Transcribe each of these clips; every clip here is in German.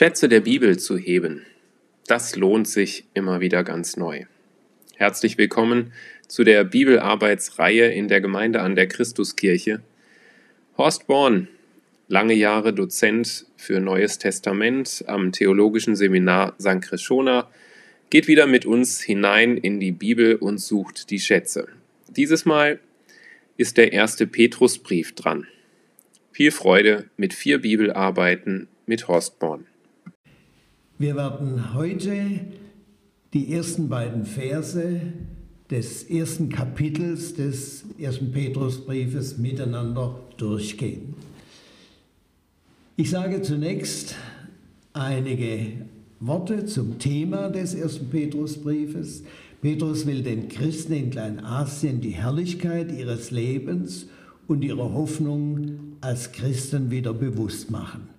Schätze der Bibel zu heben, das lohnt sich immer wieder ganz neu. Herzlich willkommen zu der Bibelarbeitsreihe in der Gemeinde an der Christuskirche. Horst Born, lange Jahre Dozent für Neues Testament am Theologischen Seminar St. Krishona, geht wieder mit uns hinein in die Bibel und sucht die Schätze. Dieses Mal ist der erste Petrusbrief dran. Viel Freude mit vier Bibelarbeiten mit Horst Born. Wir werden heute die ersten beiden Verse des ersten Kapitels des ersten Petrusbriefes miteinander durchgehen. Ich sage zunächst einige Worte zum Thema des ersten Petrusbriefes. Petrus will den Christen in Kleinasien die Herrlichkeit ihres Lebens und ihre Hoffnung als Christen wieder bewusst machen.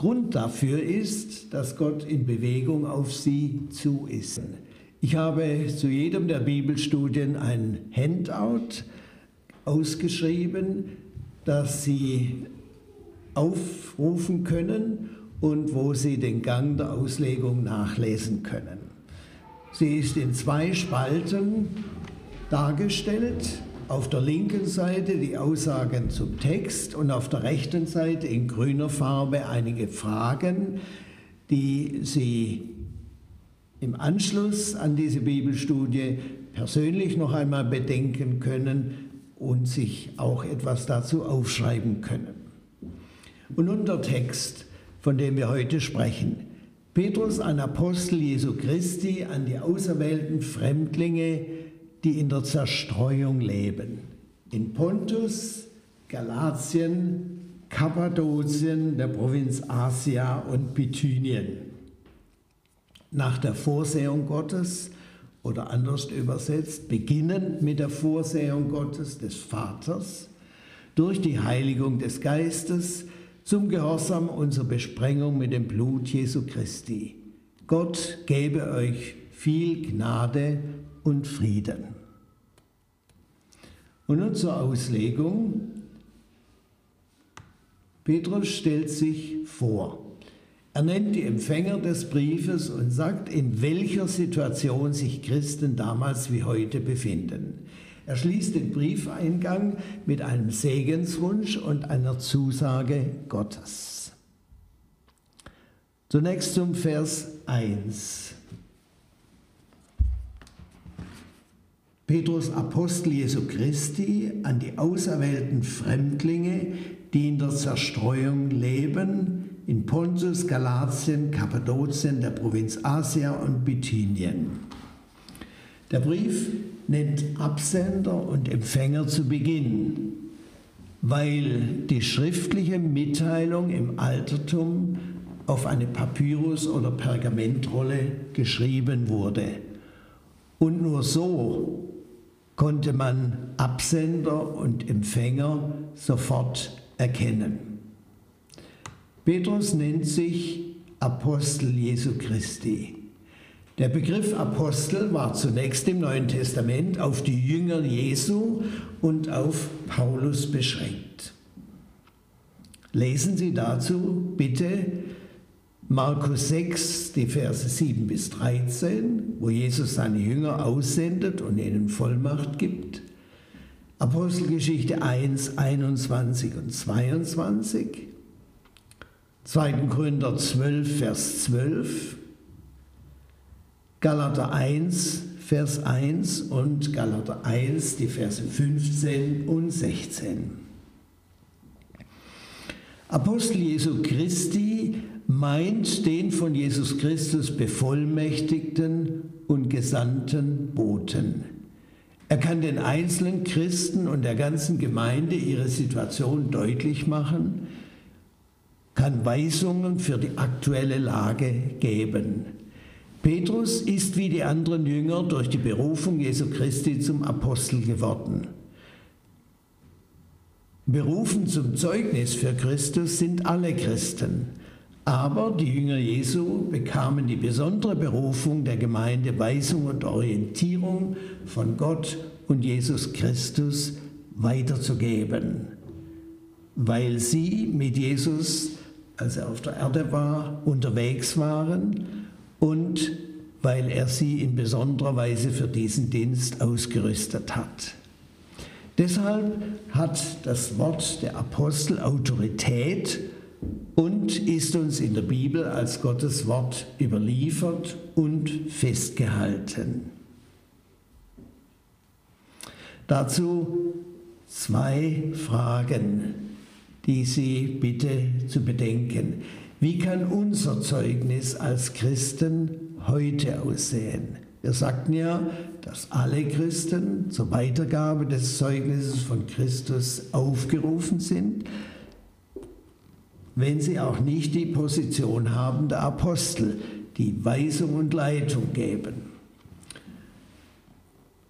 Grund dafür ist, dass Gott in Bewegung auf sie zu ist. Ich habe zu jedem der Bibelstudien ein Handout ausgeschrieben, das Sie aufrufen können und wo Sie den Gang der Auslegung nachlesen können. Sie ist in zwei Spalten dargestellt auf der linken Seite die Aussagen zum Text und auf der rechten Seite in grüner Farbe einige Fragen, die Sie im Anschluss an diese Bibelstudie persönlich noch einmal bedenken können und sich auch etwas dazu aufschreiben können. Und nun der Text, von dem wir heute sprechen. Petrus, ein Apostel Jesu Christi, an die auserwählten Fremdlinge, die in der Zerstreuung leben. In Pontus, Galatien, Kappadokien, der Provinz Asia und Bithynien. Nach der Vorsehung Gottes oder anders übersetzt, beginnend mit der Vorsehung Gottes des Vaters, durch die Heiligung des Geistes, zum Gehorsam unserer Besprengung mit dem Blut Jesu Christi. Gott gebe euch viel Gnade und Frieden. Und nun zur Auslegung. Petrus stellt sich vor. Er nennt die Empfänger des Briefes und sagt, in welcher Situation sich Christen damals wie heute befinden. Er schließt den Briefeingang mit einem Segenswunsch und einer Zusage Gottes. Zunächst zum Vers 1. Petrus Apostel Jesu Christi an die auserwählten Fremdlinge, die in der Zerstreuung leben, in Pontus, Galatien, Kappadokien, der Provinz Asia und Bithynien. Der Brief nennt Absender und Empfänger zu Beginn, weil die schriftliche Mitteilung im Altertum auf eine Papyrus- oder Pergamentrolle geschrieben wurde. Und nur so konnte man Absender und Empfänger sofort erkennen. Petrus nennt sich Apostel Jesu Christi. Der Begriff Apostel war zunächst im Neuen Testament auf die Jünger Jesu und auf Paulus beschränkt. Lesen Sie dazu bitte Markus 6, die Verse 7 bis 13, wo Jesus seine Jünger aussendet und ihnen Vollmacht gibt. Apostelgeschichte 1, 21 und 22. 2. Korinther 12, Vers 12. Galater 1, Vers 1 und Galater 1, die Verse 15 und 16. Apostel Jesu Christi meint den von Jesus Christus bevollmächtigten und gesandten Boten. Er kann den einzelnen Christen und der ganzen Gemeinde ihre Situation deutlich machen, kann Weisungen für die aktuelle Lage geben. Petrus ist wie die anderen Jünger durch die Berufung Jesu Christi zum Apostel geworden. Berufen zum Zeugnis für Christus sind alle Christen. Aber die Jünger Jesu bekamen die besondere Berufung der Gemeinde Weisung und Orientierung von Gott und Jesus Christus weiterzugeben, weil sie mit Jesus als er auf der Erde war, unterwegs waren und weil er sie in besonderer Weise für diesen Dienst ausgerüstet hat. Deshalb hat das Wort der Apostel Autorität und ist uns in der Bibel als Gottes Wort überliefert und festgehalten. Dazu zwei Fragen, die Sie bitte zu bedenken. Wie kann unser Zeugnis als Christen heute aussehen? Wir sagten ja, dass alle Christen zur Weitergabe des Zeugnisses von Christus aufgerufen sind, wenn sie auch nicht die Position haben der Apostel, die Weisung und Leitung geben.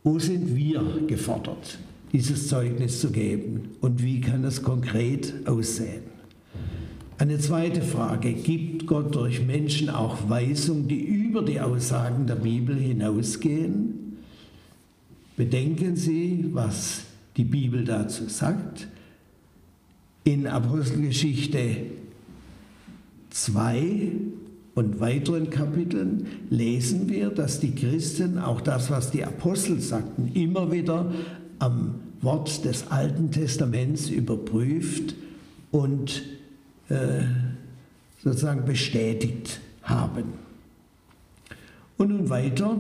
Wo sind wir gefordert, dieses Zeugnis zu geben und wie kann es konkret aussehen? Eine zweite Frage, gibt Gott durch Menschen auch Weisung, die über die Aussagen der Bibel hinausgehen? Bedenken Sie, was die Bibel dazu sagt. In Apostelgeschichte 2 und weiteren Kapiteln lesen wir, dass die Christen auch das, was die Apostel sagten, immer wieder am Wort des Alten Testaments überprüft und äh, sozusagen bestätigt haben. Und nun weiter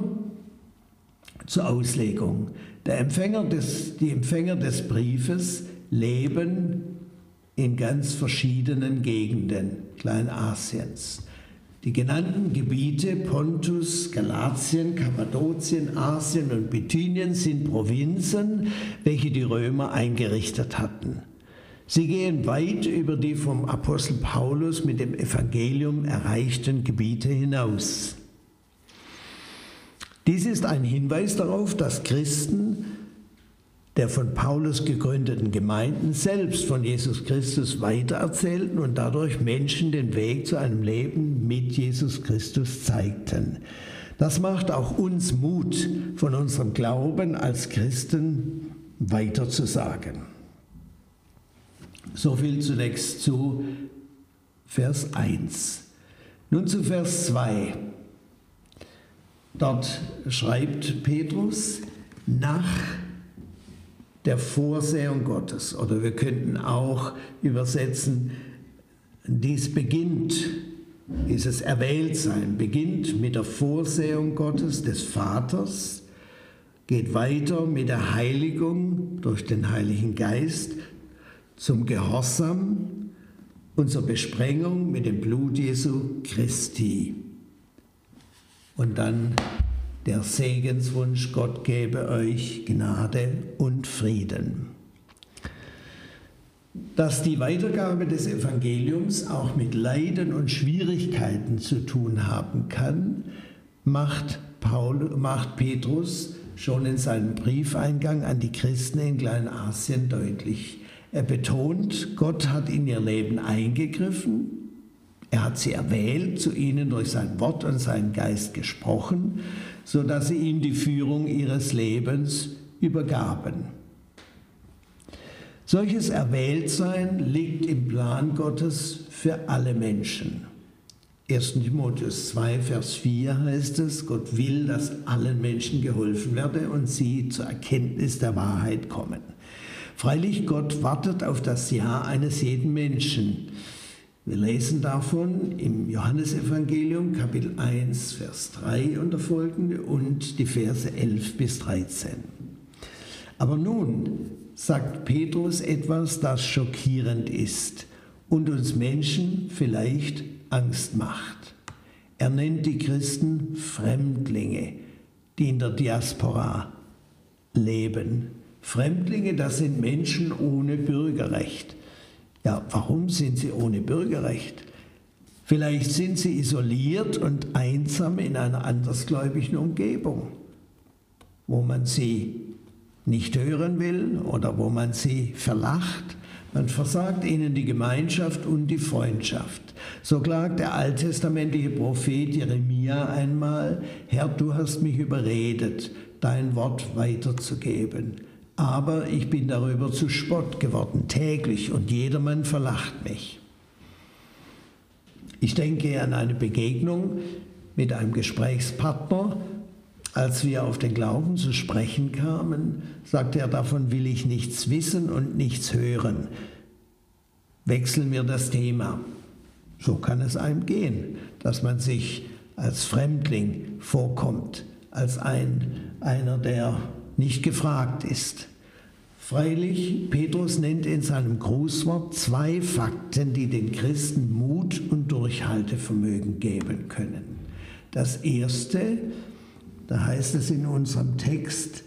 zur Auslegung. Der Empfänger des, die Empfänger des Briefes leben in ganz verschiedenen Gegenden Kleinasiens. Die genannten Gebiete Pontus, Galatien, Kappadokien, Asien und Bithynien sind Provinzen, welche die Römer eingerichtet hatten. Sie gehen weit über die vom Apostel Paulus mit dem Evangelium erreichten Gebiete hinaus. Dies ist ein Hinweis darauf, dass Christen der von Paulus gegründeten Gemeinden selbst von Jesus Christus weitererzählten und dadurch Menschen den Weg zu einem Leben mit Jesus Christus zeigten. Das macht auch uns Mut, von unserem Glauben als Christen weiterzusagen. So viel zunächst zu Vers 1. Nun zu Vers 2. Dort schreibt Petrus, nach der Vorsehung Gottes. Oder wir könnten auch übersetzen, dies beginnt, dieses Erwähltsein beginnt mit der Vorsehung Gottes, des Vaters, geht weiter mit der Heiligung durch den Heiligen Geist zum Gehorsam und zur Besprengung mit dem Blut Jesu Christi. Und dann der Segenswunsch, Gott gebe euch Gnade und Frieden. Dass die Weitergabe des Evangeliums auch mit Leiden und Schwierigkeiten zu tun haben kann, macht, Paul, macht Petrus schon in seinem Briefeingang an die Christen in Kleinasien deutlich. Er betont, Gott hat in ihr Leben eingegriffen, er hat sie erwählt, zu ihnen durch sein Wort und seinen Geist gesprochen sodass sie ihm die Führung ihres Lebens übergaben. Solches Erwähltsein liegt im Plan Gottes für alle Menschen. 1. Timotheus 2, Vers 4 heißt es, Gott will, dass allen Menschen geholfen werde und sie zur Erkenntnis der Wahrheit kommen. Freilich, Gott wartet auf das Ja eines jeden Menschen. Wir lesen davon im Johannesevangelium Kapitel 1, Vers 3 und der folgende und die Verse 11 bis 13. Aber nun sagt Petrus etwas, das schockierend ist und uns Menschen vielleicht Angst macht. Er nennt die Christen Fremdlinge, die in der Diaspora leben. Fremdlinge, das sind Menschen ohne Bürgerrecht. Ja, warum sind sie ohne Bürgerrecht? Vielleicht sind sie isoliert und einsam in einer andersgläubigen Umgebung, wo man sie nicht hören will oder wo man sie verlacht. Man versagt ihnen die Gemeinschaft und die Freundschaft. So klagt der alttestamentliche Prophet Jeremia einmal, Herr, du hast mich überredet, dein Wort weiterzugeben aber ich bin darüber zu Spott geworden, täglich, und jedermann verlacht mich. Ich denke an eine Begegnung mit einem Gesprächspartner. Als wir auf den Glauben zu sprechen kamen, sagte er, davon will ich nichts wissen und nichts hören. Wechseln wir das Thema. So kann es einem gehen, dass man sich als Fremdling vorkommt, als ein, einer, der nicht gefragt ist. Freilich, Petrus nennt in seinem Grußwort zwei Fakten, die den Christen Mut und Durchhaltevermögen geben können. Das erste, da heißt es in unserem Text,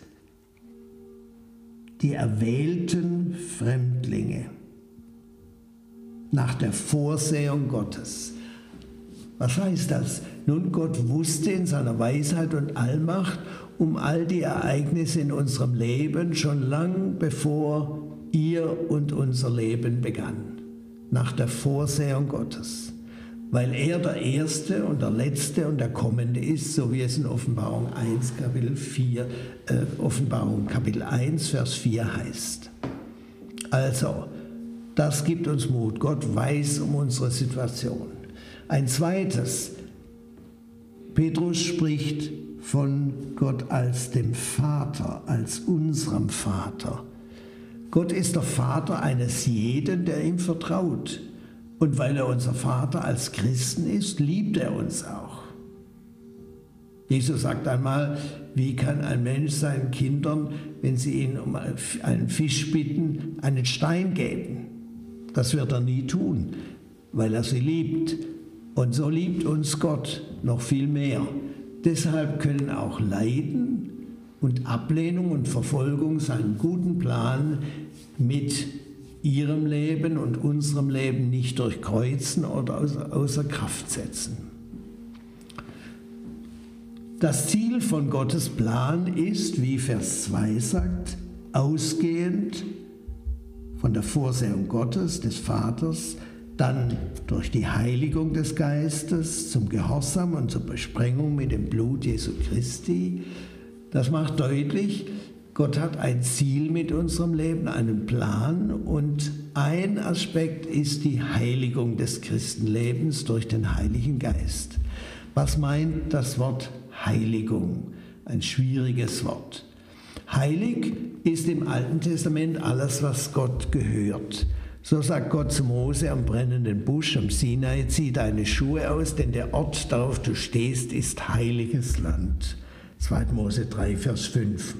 die erwählten Fremdlinge nach der Vorsehung Gottes. Was heißt das? Nun, Gott wusste in seiner Weisheit und Allmacht um all die Ereignisse in unserem Leben schon lang bevor ihr und unser Leben begann, nach der Vorsehung Gottes, weil er der Erste und der Letzte und der Kommende ist, so wie es in Offenbarung 1, Kapitel 4, äh, Offenbarung Kapitel 1, Vers 4 heißt. Also, das gibt uns Mut. Gott weiß um unsere Situation. Ein zweites, Petrus spricht von Gott als dem Vater, als unserem Vater. Gott ist der Vater eines jeden, der ihm vertraut. Und weil er unser Vater als Christen ist, liebt er uns auch. Jesus sagt einmal, wie kann ein Mensch seinen Kindern, wenn sie ihn um einen Fisch bitten, einen Stein geben? Das wird er nie tun, weil er sie liebt. Und so liebt uns Gott noch viel mehr. Deshalb können auch Leiden und Ablehnung und Verfolgung seinen guten Plan mit ihrem Leben und unserem Leben nicht durchkreuzen oder außer Kraft setzen. Das Ziel von Gottes Plan ist, wie Vers 2 sagt, ausgehend von der Vorsehung Gottes, des Vaters, dann durch die Heiligung des Geistes zum Gehorsam und zur Besprengung mit dem Blut Jesu Christi. Das macht deutlich, Gott hat ein Ziel mit unserem Leben, einen Plan und ein Aspekt ist die Heiligung des Christenlebens durch den Heiligen Geist. Was meint das Wort Heiligung? Ein schwieriges Wort. Heilig ist im Alten Testament alles, was Gott gehört. So sagt Gott zu Mose am brennenden Busch am Sinai, zieh deine Schuhe aus, denn der Ort, darauf du stehst, ist heiliges Land. 2. Mose 3, Vers 5.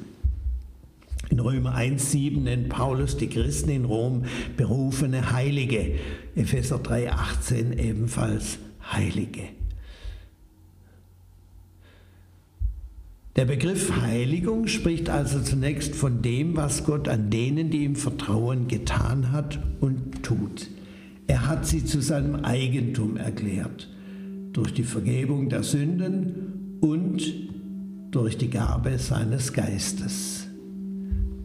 In Römer 1, 7 nennt Paulus die Christen in Rom berufene Heilige. Epheser 3, 18 ebenfalls Heilige. Der Begriff Heiligung spricht also zunächst von dem, was Gott an denen, die ihm vertrauen, getan hat und tut. Er hat sie zu seinem Eigentum erklärt, durch die Vergebung der Sünden und durch die Gabe seines Geistes,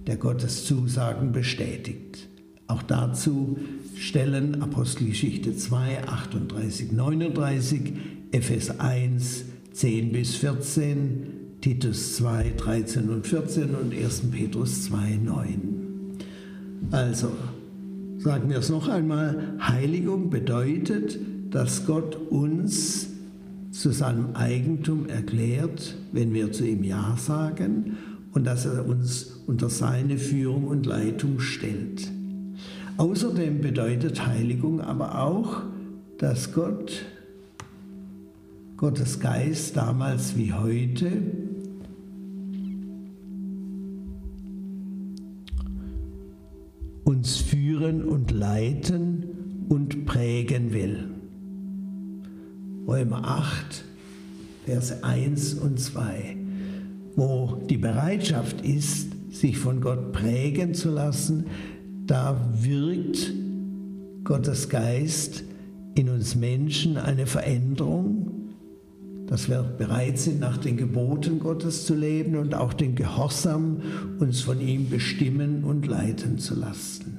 der Gottes Zusagen bestätigt. Auch dazu stellen Apostelgeschichte 2, 38, 39, Ephes 1, 10 bis 14, Titus 2, 13 und 14 und 1. Petrus 2, 9. Also, sagen wir es noch einmal, Heiligung bedeutet, dass Gott uns zu seinem Eigentum erklärt, wenn wir zu ihm Ja sagen und dass er uns unter seine Führung und Leitung stellt. Außerdem bedeutet Heiligung aber auch, dass Gott, Gottes Geist damals wie heute, uns führen und leiten und prägen will. Römer 8, Verse 1 und 2, wo die Bereitschaft ist, sich von Gott prägen zu lassen, da wirkt Gottes Geist in uns Menschen eine Veränderung, dass wir bereit sind, nach den Geboten Gottes zu leben und auch den Gehorsam uns von ihm bestimmen und leiten zu lassen.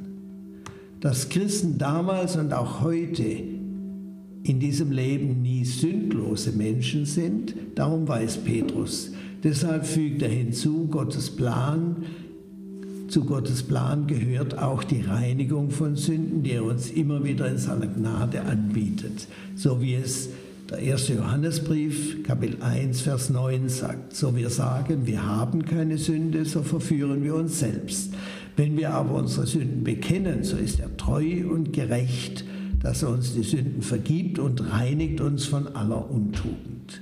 Dass Christen damals und auch heute in diesem Leben nie sündlose Menschen sind, darum weiß Petrus. Deshalb fügt er hinzu, Gottes Plan zu Gottes Plan gehört auch die Reinigung von Sünden, die er uns immer wieder in seiner Gnade anbietet, so wie es der erste Johannesbrief, Kapitel 1, Vers 9 sagt, so wir sagen, wir haben keine Sünde, so verführen wir uns selbst. Wenn wir aber unsere Sünden bekennen, so ist er treu und gerecht, dass er uns die Sünden vergibt und reinigt uns von aller Untugend.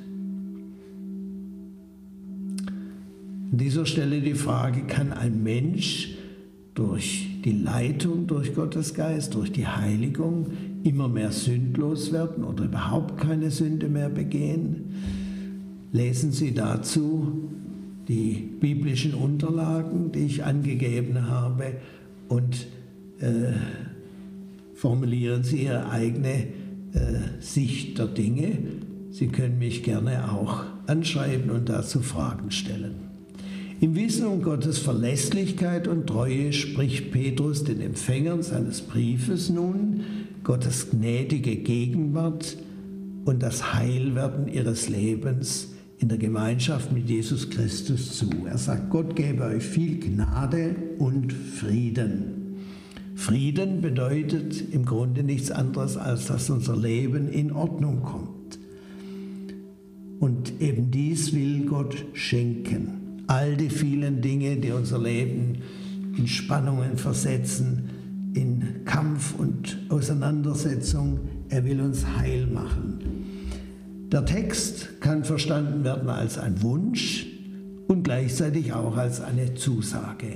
An dieser Stelle die Frage, kann ein Mensch durch die Leitung durch Gottes Geist, durch die Heiligung immer mehr sündlos werden oder überhaupt keine Sünde mehr begehen? Lesen Sie dazu die biblischen Unterlagen, die ich angegeben habe, und äh, formulieren Sie Ihre eigene äh, Sicht der Dinge. Sie können mich gerne auch anschreiben und dazu Fragen stellen. Im Wissen um Gottes Verlässlichkeit und Treue spricht Petrus den Empfängern seines Briefes nun Gottes gnädige Gegenwart und das Heilwerden ihres Lebens in der Gemeinschaft mit Jesus Christus zu. Er sagt, Gott gebe euch viel Gnade und Frieden. Frieden bedeutet im Grunde nichts anderes, als dass unser Leben in Ordnung kommt. Und eben dies will Gott schenken all die vielen Dinge, die unser Leben in Spannungen versetzen, in Kampf und Auseinandersetzung. Er will uns heil machen. Der Text kann verstanden werden als ein Wunsch und gleichzeitig auch als eine Zusage.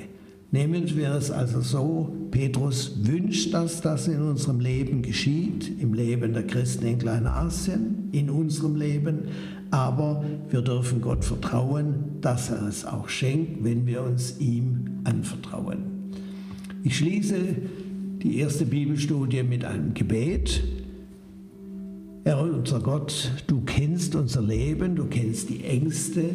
Nehmen wir es also so, Petrus wünscht, dass das in unserem Leben geschieht, im Leben der Christen in Kleinasien, in unserem Leben, aber wir dürfen Gott vertrauen, dass er es auch schenkt, wenn wir uns ihm anvertrauen. Ich schließe die erste Bibelstudie mit einem Gebet. Herr unser Gott, du kennst unser Leben, du kennst die Ängste,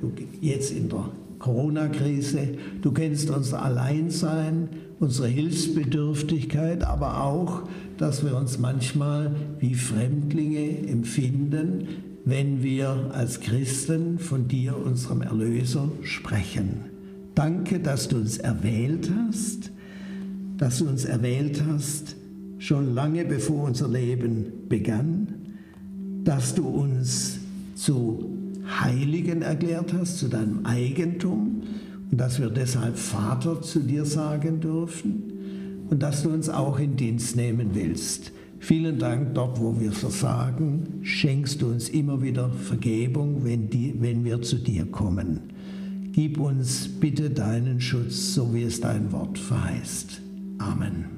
du jetzt in der Corona-Krise, du kennst unser Alleinsein, unsere Hilfsbedürftigkeit, aber auch, dass wir uns manchmal wie Fremdlinge empfinden, wenn wir als Christen von dir, unserem Erlöser, sprechen. Danke, dass du uns erwählt hast, dass du uns erwählt hast, schon lange bevor unser Leben begann, dass du uns zu Heiligen erklärt hast, zu deinem Eigentum und dass wir deshalb Vater zu dir sagen dürfen und dass du uns auch in Dienst nehmen willst. Vielen Dank, dort wo wir versagen, schenkst du uns immer wieder Vergebung, wenn, die, wenn wir zu dir kommen. Gib uns bitte deinen Schutz, so wie es dein Wort verheißt. Amen.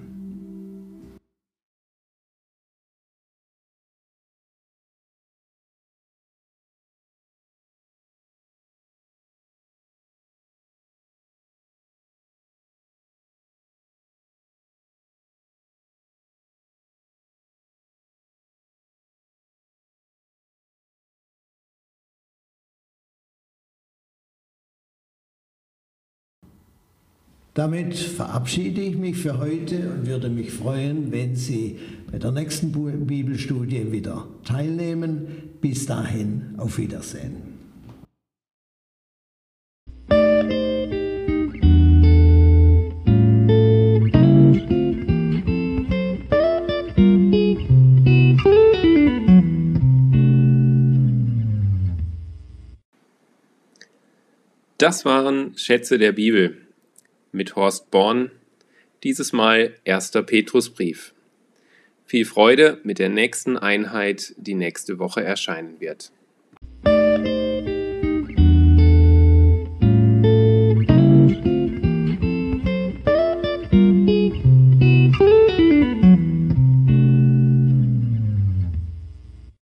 Damit verabschiede ich mich für heute und würde mich freuen, wenn Sie bei der nächsten Bibelstudie wieder teilnehmen. Bis dahin, auf Wiedersehen. Das waren Schätze der Bibel mit Horst Born, dieses Mal 1. Petrusbrief. Viel Freude mit der nächsten Einheit, die nächste Woche erscheinen wird.